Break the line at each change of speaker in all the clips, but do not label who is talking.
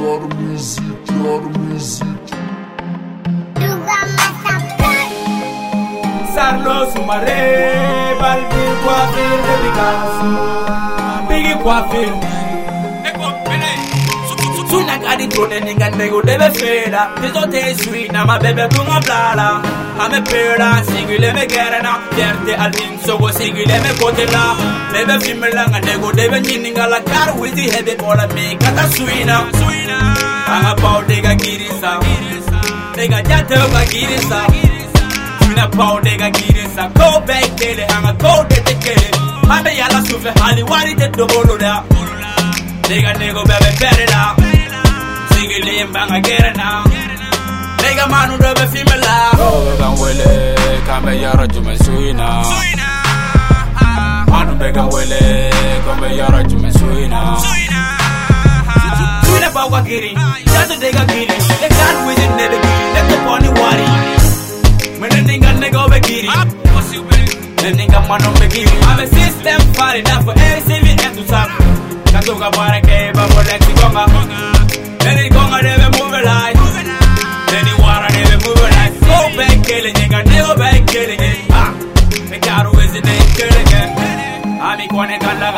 your music, your music.
Sarlo Sumare, Balbi Coiffure dédicace, Biggie Coiffure. Suna kadi drone ninga nego debe feda Tizo te suina ma bebe kunga blala Ame pera sigile me gerena Fierte al insogo sigile me kotela Bebe fimela nga nego debe nyininga la kar wizi hebe bola me kata suina Anga pao dega girisa Dega jate oka girisa Suina pao dega girisa Go back kele anga go dete kele Ame yala sufe hali wari te dobolo da nigga, baby, better now. Sigili mbanga get now. Nigga, manu dobe female.
Kowe kan wele kan bɛ yɔrɔ jumɛn su in na Manu bɛ kan wele kan bɛ yɔrɔ jumɛn su in na
Suina pa wa giri, jato nigga giri. They can't win it, never giri. Let the pony worry. When the nigga nigga over giri. The nigga manu be giri. I'm a system party, not for every and to top. Katoka para ke ba bolexi gonga. Any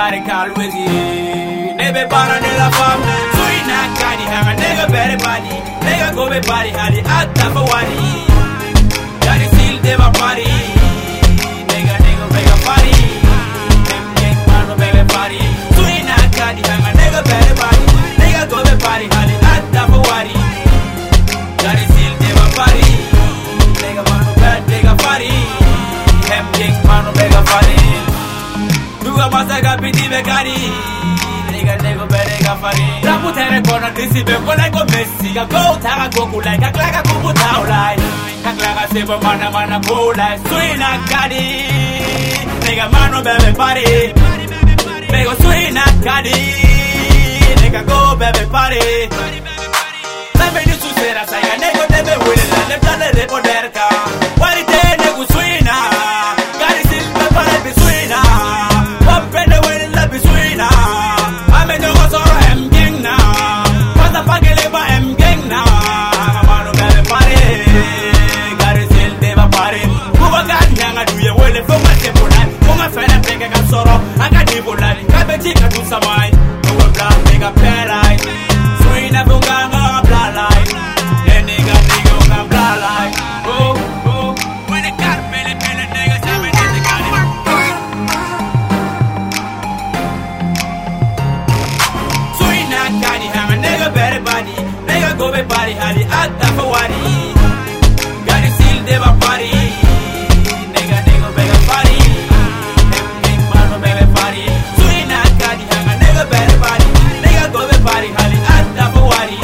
everybody call Wiggy. Nebe bara nella fama, tu in a cani, ha nega bere body, nega go be body, hadi atta for wadi. bidime gari Nigga nigga bere gafari. Ramu tere kona disi be kona ko messi. Ka go taga go kulai ka klaga ko buta ulai Ka klaga se bo mana mana kulai Suina gari Nigga mano bebe pari. Bego suina gari Nigga go bebe pari. gobe bari hali hata fawari gari sil deba pari nega nego bega pari emni mano mele pari suri na kadi hanga nega bere pari nega gobe bari hali hata fawari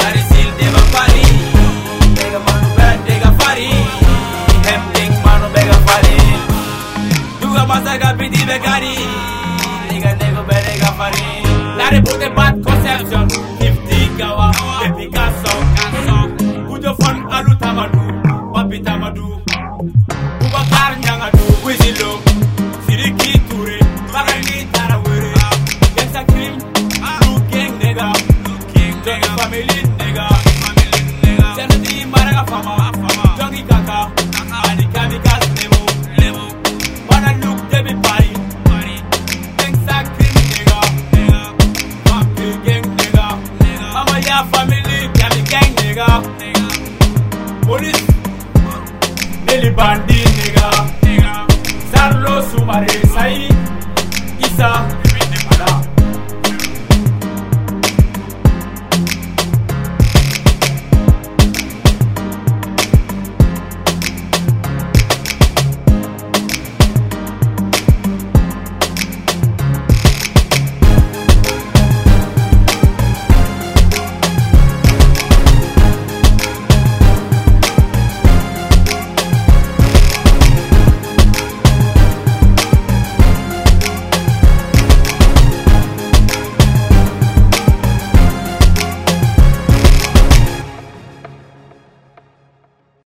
gari sil deba pari nega mano bere nega pari emni mano bega pari duga masaga pidi begari nega nego bere ga pari Lare pute bad conception Wizilo, Siriki Ture, Marani Tarawere, Yes, I came, Blue King Nega, Blue King Nega, Family Nega, Family Nega, Senati Maraga Fama, Fama, Johnny Kaka, Anika Mika Nemo, Nemo, Mana Luke Debbie Party, Party, Thanks I came Nega, Nega, Family Gang Nega, Nega, Mama Ya Family, Gang Nega, Nega, Police, Nelly Bandit. subare sai isso.